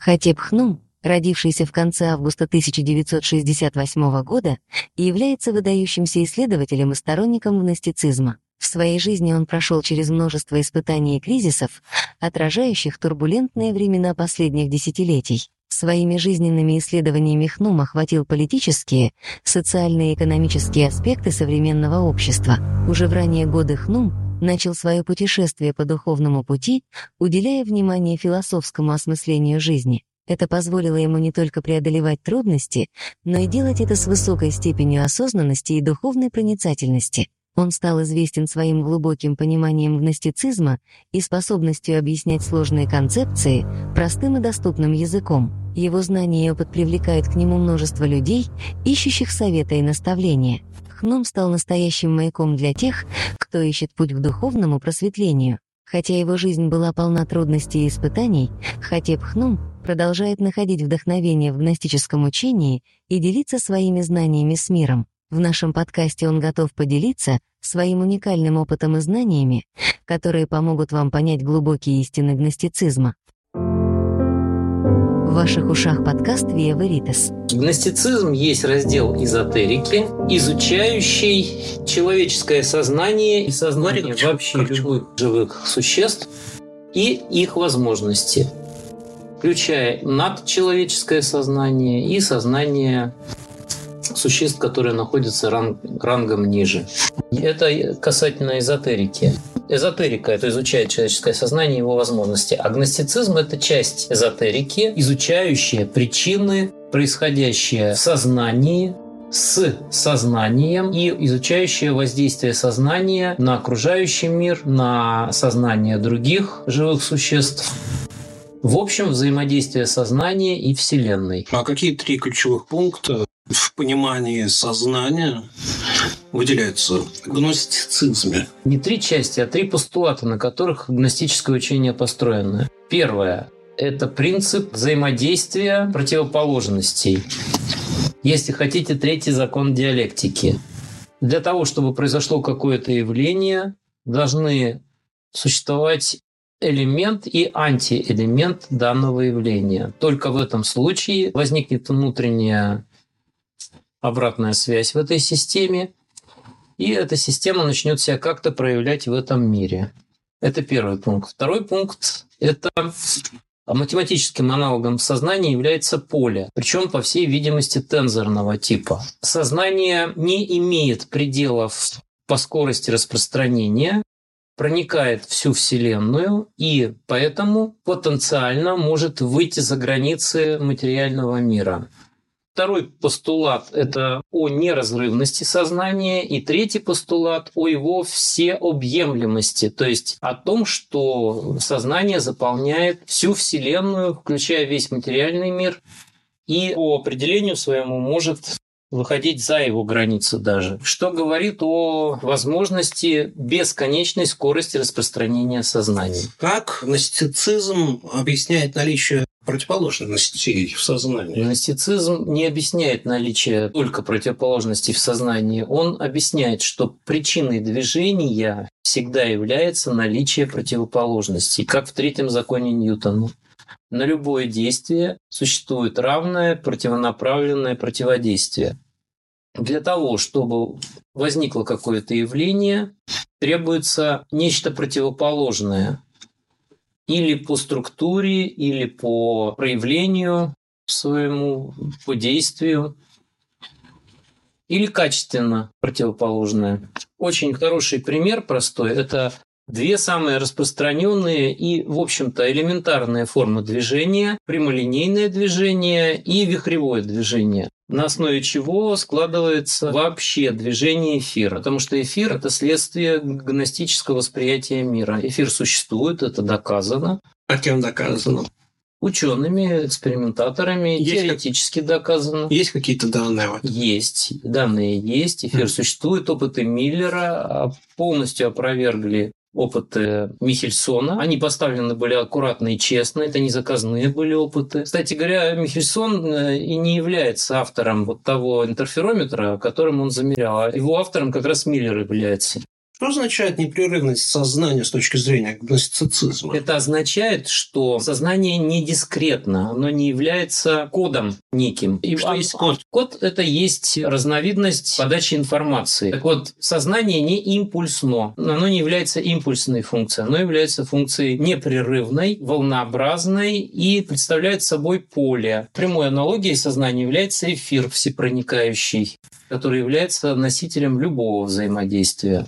Хатеп Хнум, родившийся в конце августа 1968 года, является выдающимся исследователем и сторонником гностицизма. В своей жизни он прошел через множество испытаний и кризисов, отражающих турбулентные времена последних десятилетий. Своими жизненными исследованиями Хнум охватил политические, социальные и экономические аспекты современного общества. Уже в ранние годы Хнум начал свое путешествие по духовному пути, уделяя внимание философскому осмыслению жизни. Это позволило ему не только преодолевать трудности, но и делать это с высокой степенью осознанности и духовной проницательности. Он стал известен своим глубоким пониманием гностицизма и способностью объяснять сложные концепции простым и доступным языком. Его знания и опыт привлекают к нему множество людей, ищущих совета и наставления. Хном стал настоящим маяком для тех, кто ищет путь к духовному просветлению. Хотя его жизнь была полна трудностей и испытаний, Хатеп Хнум продолжает находить вдохновение в гностическом учении и делиться своими знаниями с миром. В нашем подкасте он готов поделиться своим уникальным опытом и знаниями, которые помогут вам понять глубокие истины гностицизма. В ваших ушах подкаст Via Veritas. Гностицизм есть раздел эзотерики, изучающий человеческое сознание и сознание вообще любых живых существ и их возможности, включая надчеловеческое сознание и сознание существ, которые находятся ранг, рангом ниже. Это касательно эзотерики. Эзотерика – это изучает человеческое сознание и его возможности. Агностицизм – это часть эзотерики, изучающая причины, происходящие в сознании, с сознанием и изучающая воздействие сознания на окружающий мир, на сознание других живых существ. В общем, взаимодействие сознания и Вселенной. А какие три ключевых пункта в понимании сознания выделяются в гностицизме? Не три части, а три постулата, на которых гностическое учение построено. Первое – это принцип взаимодействия противоположностей. Если хотите, третий закон диалектики. Для того, чтобы произошло какое-то явление, должны существовать элемент и антиэлемент данного явления. Только в этом случае возникнет внутренняя обратная связь в этой системе, и эта система начнет себя как-то проявлять в этом мире. Это первый пункт. Второй пункт – это математическим аналогом сознания является поле, причем, по всей видимости, тензорного типа. Сознание не имеет пределов по скорости распространения, проникает всю Вселенную и поэтому потенциально может выйти за границы материального мира. Второй постулат – это о неразрывности сознания. И третий постулат – о его всеобъемлемости, то есть о том, что сознание заполняет всю Вселенную, включая весь материальный мир, и по определению своему может выходить за его границы даже, что говорит о возможности бесконечной скорости распространения сознания. Как гностицизм объясняет наличие противоположностей в сознании? Гностицизм не объясняет наличие только противоположностей в сознании. Он объясняет, что причиной движения всегда является наличие противоположностей, как в третьем законе Ньютона. На любое действие существует равное противонаправленное противодействие. Для того, чтобы возникло какое-то явление, требуется нечто противоположное. Или по структуре, или по проявлению своему, по действию, или качественно противоположное. Очень хороший пример простой – это Две самые распространенные и, в общем-то, элементарные формы движения – прямолинейное движение и вихревое движение на основе чего складывается вообще движение эфира. Потому что эфир – это следствие гностического восприятия мира. Эфир существует, это доказано. А кем доказано? Учеными, экспериментаторами, есть теоретически как... доказано. Есть какие-то данные? Есть. Данные есть. Эфир mm. существует. Опыты Миллера полностью опровергли опыты Михельсона. Они поставлены были аккуратно и честно, это не заказные были опыты. Кстати говоря, Михельсон э, и не является автором вот того интерферометра, которым он замерял. А его автором как раз Миллер является. Что означает непрерывность сознания с точки зрения гностицизма? Это означает, что сознание не дискретно, оно не является кодом неким. И что есть код? Код – это есть разновидность подачи информации. Так вот, сознание не импульсно, оно не является импульсной функцией, оно является функцией непрерывной, волнообразной и представляет собой поле. Прямой аналогией сознания является эфир всепроникающий, который является носителем любого взаимодействия.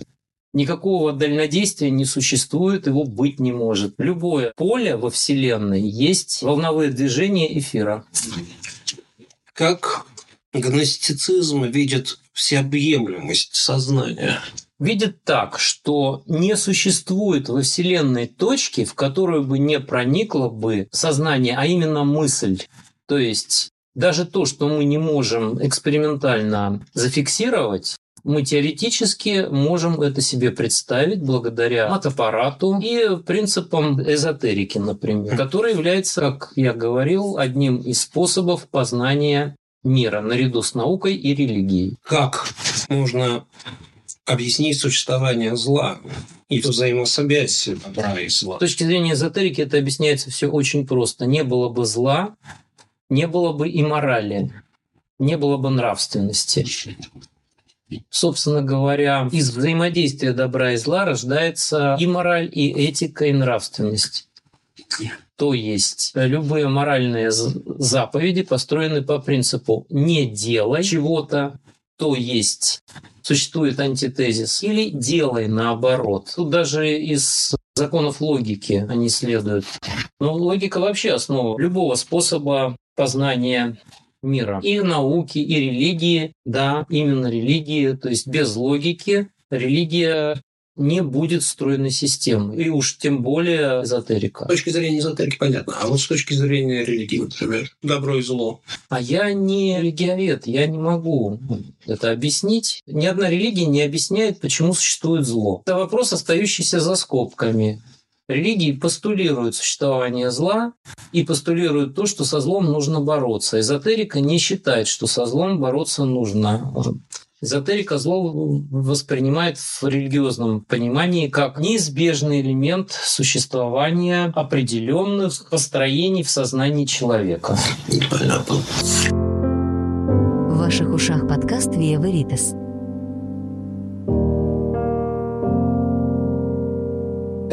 Никакого дальнодействия не существует, его быть не может. Любое поле во Вселенной есть волновые движения эфира. Как гностицизм видит всеобъемлемость сознания? Видит так, что не существует во Вселенной точки, в которую бы не проникло бы сознание, а именно мысль. То есть даже то, что мы не можем экспериментально зафиксировать, мы теоретически можем это себе представить благодаря матаппарату и принципам эзотерики, например, который является, как я говорил, одним из способов познания мира наряду с наукой и религией. Как можно объяснить существование зла и взаимосвязь добра и зла? С точки зрения эзотерики это объясняется все очень просто. Не было бы зла, не было бы и морали, не было бы нравственности. Собственно говоря, из взаимодействия добра и зла рождается и мораль, и этика, и нравственность. То есть любые моральные заповеди построены по принципу «не делай чего-то», то есть существует антитезис, или делай наоборот. Тут даже из законов логики они следуют. Но логика вообще основа любого способа познания мира. И науки, и религии, да, именно религии, то есть без логики религия не будет стройной системы. И уж тем более эзотерика. С точки зрения эзотерики понятно. А вот с точки зрения религии, например, добро и зло. А я не религиовед, я не могу это объяснить. Ни одна религия не объясняет, почему существует зло. Это вопрос, остающийся за скобками. Религии постулируют существование зла и постулируют то, что со злом нужно бороться. Эзотерика не считает, что со злом бороться нужно. Эзотерика зло воспринимает в религиозном понимании как неизбежный элемент существования определенных построений в сознании человека. В ваших ушах подкаст «Виа Веритас».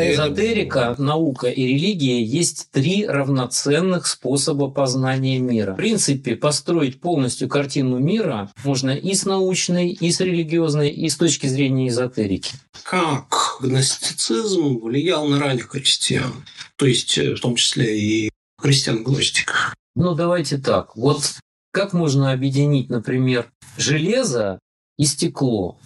Эзотерика, наука и религия есть три равноценных способа познания мира. В принципе, построить полностью картину мира можно и с научной, и с религиозной, и с точки зрения эзотерики. Как гностицизм влиял на ранних христиан? То есть, э, в том числе и христиан-гностик. Ну, давайте так. Вот как можно объединить, например, железо и стекло?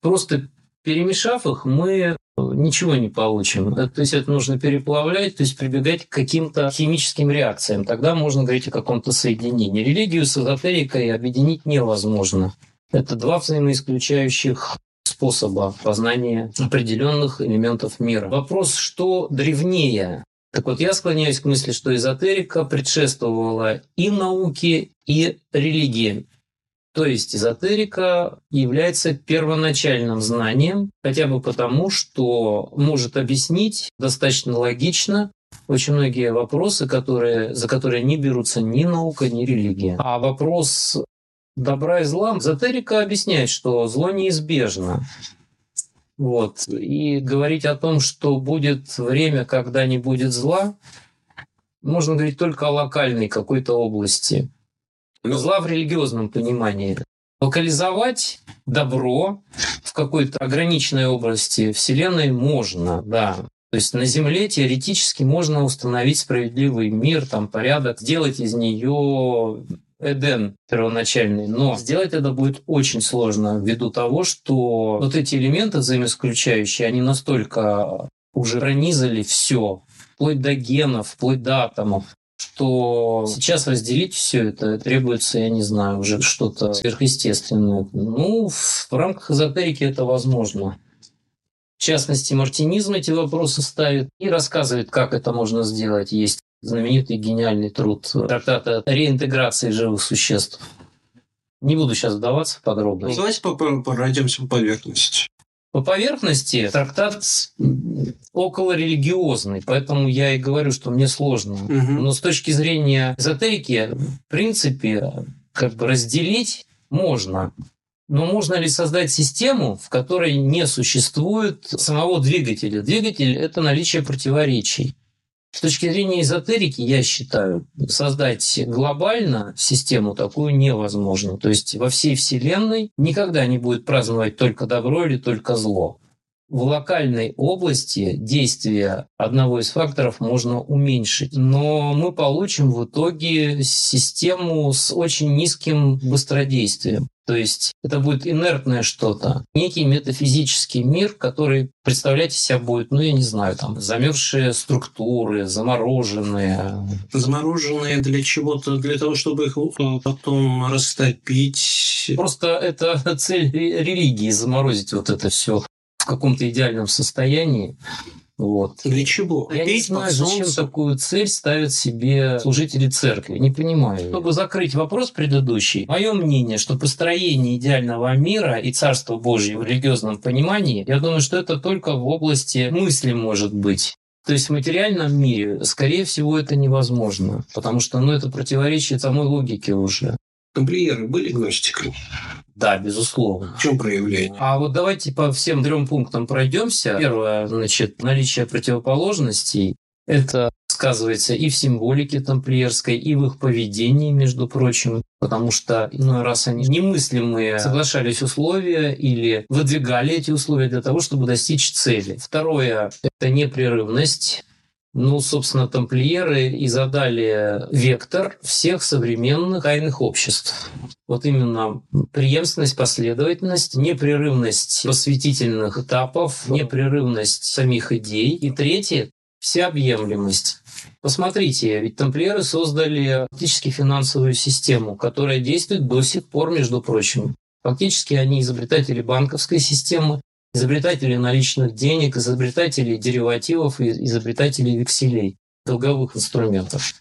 Просто перемешав их, мы ничего не получим. То есть это нужно переплавлять, то есть прибегать к каким-то химическим реакциям. Тогда можно говорить о каком-то соединении. Религию с эзотерикой объединить невозможно. Это два взаимоисключающих способа познания определенных элементов мира. Вопрос, что древнее? Так вот, я склоняюсь к мысли, что эзотерика предшествовала и науке, и религии. То есть эзотерика является первоначальным знанием, хотя бы потому, что может объяснить достаточно логично очень многие вопросы, которые, за которые не берутся ни наука, ни религия. А вопрос добра и зла, эзотерика объясняет, что зло неизбежно. Вот. И говорить о том, что будет время, когда не будет зла, можно говорить только о локальной какой-то области. Ну, зла в религиозном понимании. Локализовать добро в какой-то ограниченной области Вселенной можно, да. То есть на Земле теоретически можно установить справедливый мир, там порядок, сделать из нее Эден первоначальный, но сделать это будет очень сложно ввиду того, что вот эти элементы взаимоисключающие, они настолько уже пронизали все, вплоть до генов, вплоть до атомов, что сейчас разделить все это требуется, я не знаю, уже что-то сверхъестественное. Ну, в рамках эзотерики это возможно. В частности, мартинизм эти вопросы ставит и рассказывает, как это можно сделать. Есть знаменитый гениальный труд трактата реинтеграции живых существ. Не буду сейчас вдаваться в подробности. Давайте пройдемся по поверхности. По поверхности трактат около религиозный, поэтому я и говорю, что мне сложно. Угу. Но с точки зрения эзотерики, в принципе, как бы разделить можно. Но можно ли создать систему, в которой не существует самого двигателя? Двигатель – это наличие противоречий. С точки зрения эзотерики, я считаю, создать глобально систему такую невозможно. То есть во всей Вселенной никогда не будет праздновать только добро или только зло. В локальной области действие одного из факторов можно уменьшить, но мы получим в итоге систему с очень низким быстродействием. То есть это будет инертное что-то, некий метафизический мир, который представлять из себя будет, ну, я не знаю, там, замерзшие структуры, замороженные. Замороженные для чего-то, для того, чтобы их э, потом растопить. Просто это цель религии, заморозить вот это все в каком-то идеальном состоянии. Вот. Для чего? Я не знаю, зачем такую цель ставят себе служители церкви. Не понимаю. Чтобы закрыть вопрос предыдущий, мое мнение, что построение идеального мира и Царства Божьего в религиозном понимании, я думаю, что это только в области мысли может быть. То есть в материальном мире, скорее всего, это невозможно, потому что ну, это противоречит самой логике уже. Тамплиеры были гностиками? Да, безусловно. В чем проявление? А вот давайте по всем трем пунктам пройдемся. Первое, значит, наличие противоположностей. Это сказывается и в символике тамплиерской, и в их поведении, между прочим, потому что иной раз они немыслимые соглашались условия или выдвигали эти условия для того, чтобы достичь цели. Второе – это непрерывность ну, собственно, тамплиеры и задали вектор всех современных тайных обществ. Вот именно преемственность, последовательность, непрерывность посвятительных этапов, непрерывность самих идей. И третье – всеобъемлемость. Посмотрите, ведь тамплиеры создали фактически финансовую систему, которая действует до сих пор, между прочим. Фактически они изобретатели банковской системы, изобретатели наличных денег, изобретатели деривативов и изобретатели векселей, долговых инструментов.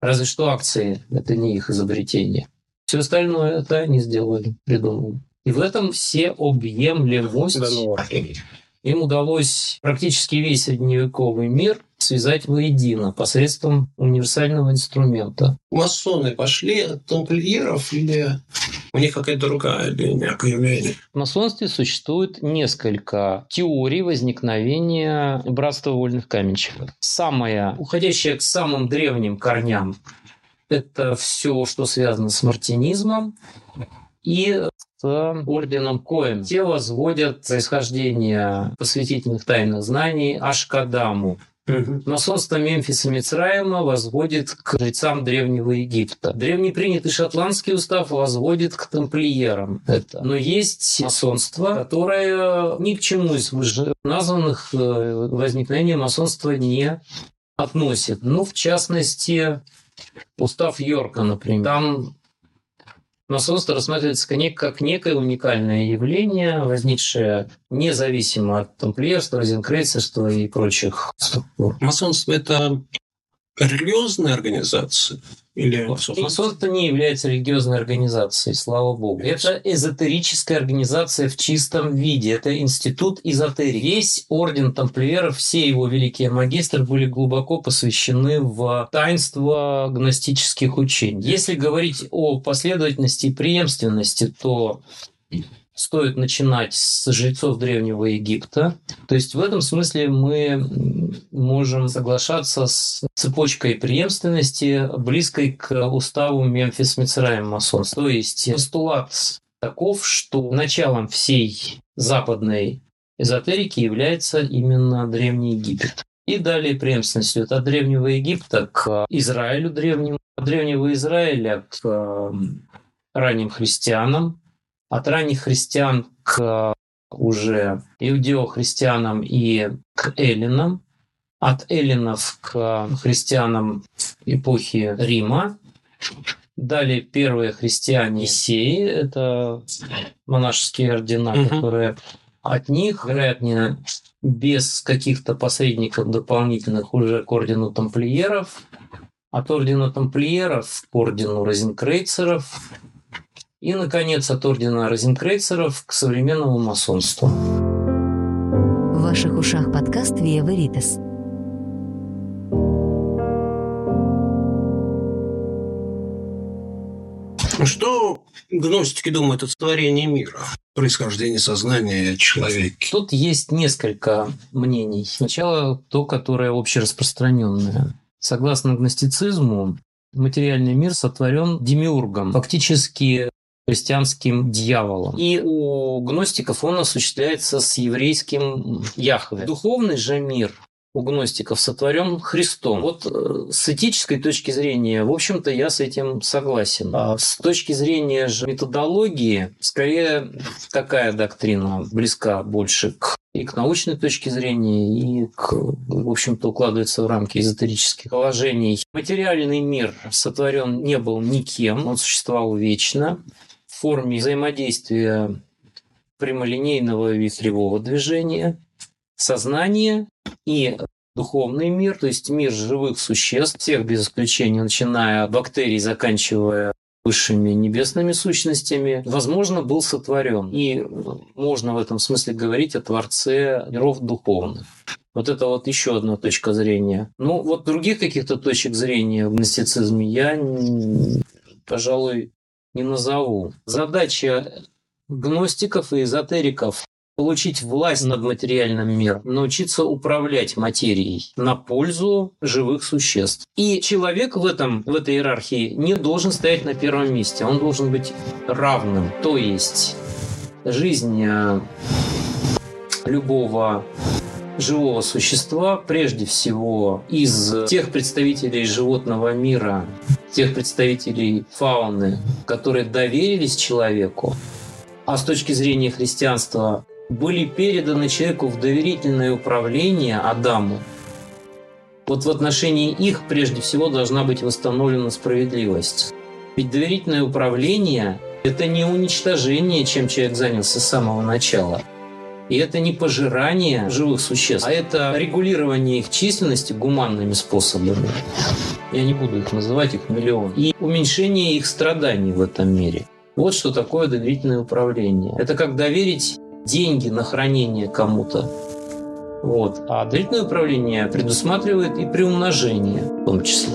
Разве что акции – это не их изобретение. Все остальное это они сделали, придумали. И в этом все объемлемость. Им удалось практически весь средневековый мир связать воедино посредством универсального инструмента. Масоны пошли от тамплиеров или у них какая-то другая линия появления? В масонстве существует несколько теорий возникновения братства вольных каменщиков. Самая, уходящая к самым древним корням, это все, что связано с мартинизмом и с орденом Коэн. Те возводят происхождение посвятительных тайных знаний Ашкадаму. Масонство Мемфиса Мицраима возводит к жрецам Древнего Египта. Древний принятый шотландский устав возводит к тамплиерам это. Но есть масонство, которое ни к чему из названных э, возникновения масонства не относит. Ну, в частности, устав Йорка, например. Там масонство рассматривается как некое уникальное явление, возникшее независимо от тамплиерства, розенкрейцерства и прочих структур. Масонство – это религиозная организация? Или... Масонство не является религиозной организацией, слава богу. Это эзотерическая организация в чистом виде. Это институт эзотерии. Весь орден тамплиеров, все его великие магистры были глубоко посвящены в таинство гностических учений. Если говорить о последовательности и преемственности, то стоит начинать с жрецов Древнего Египта. То есть в этом смысле мы можем соглашаться с цепочкой преемственности, близкой к уставу Мемфис Мицраем масонства. То есть постулат таков, что началом всей западной эзотерики является именно Древний Египет. И далее преемственность идет от Древнего Египта к Израилю древнему, от Древнего Израиля к ранним христианам, от ранних христиан к уже иудео-христианам и к эллинам, от эллинов к христианам эпохи Рима. Далее первые христиане Сеи, это монашеские ордена, угу. которые от них, вероятнее, без каких-то посредников дополнительных уже к ордену тамплиеров, от ордена тамплиеров к ордену розенкрейцеров, и, наконец, от ордена розенкрейцеров к современному масонству. ваших ушах подкаст «Виа Веритас». Что гностики думают о сотворении мира, происхождении сознания человека? Тут есть несколько мнений. Сначала то, которое общераспространенное. Согласно гностицизму, материальный мир сотворен демиургом, фактически христианским дьяволом. И у гностиков он осуществляется с еврейским Яхве. Духовный же мир у гностиков сотворен Христом. Вот э, с этической точки зрения, в общем-то, я с этим согласен. А с точки зрения же методологии, скорее такая доктрина близка больше к и к научной точке зрения, и к, в общем-то, укладывается в рамки эзотерических положений. Материальный мир сотворен не был никем, он существовал вечно форме взаимодействия прямолинейного вихревого движения, сознания и духовный мир, то есть мир живых существ, всех без исключения, начиная от бактерий, заканчивая высшими небесными сущностями, возможно, был сотворен. И можно в этом смысле говорить о Творце миров духовных. Вот это вот еще одна точка зрения. Ну, вот других каких-то точек зрения в гностицизме я, пожалуй, не назову. Задача гностиков и эзотериков получить власть над материальным миром, научиться управлять материей на пользу живых существ. И человек в, этом, в этой иерархии не должен стоять на первом месте, он должен быть равным. То есть жизнь э, любого живого существа, прежде всего из тех представителей животного мира, тех представителей фауны, которые доверились человеку, а с точки зрения христианства были переданы человеку в доверительное управление Адаму, вот в отношении их прежде всего должна быть восстановлена справедливость. Ведь доверительное управление – это не уничтожение, чем человек занялся с самого начала. И это не пожирание живых существ, а это регулирование их численности гуманными способами. Я не буду их называть, их миллион. И уменьшение их страданий в этом мире. Вот что такое доверительное управление. Это как доверить деньги на хранение кому-то. Вот. А длительное управление предусматривает и приумножение в том числе.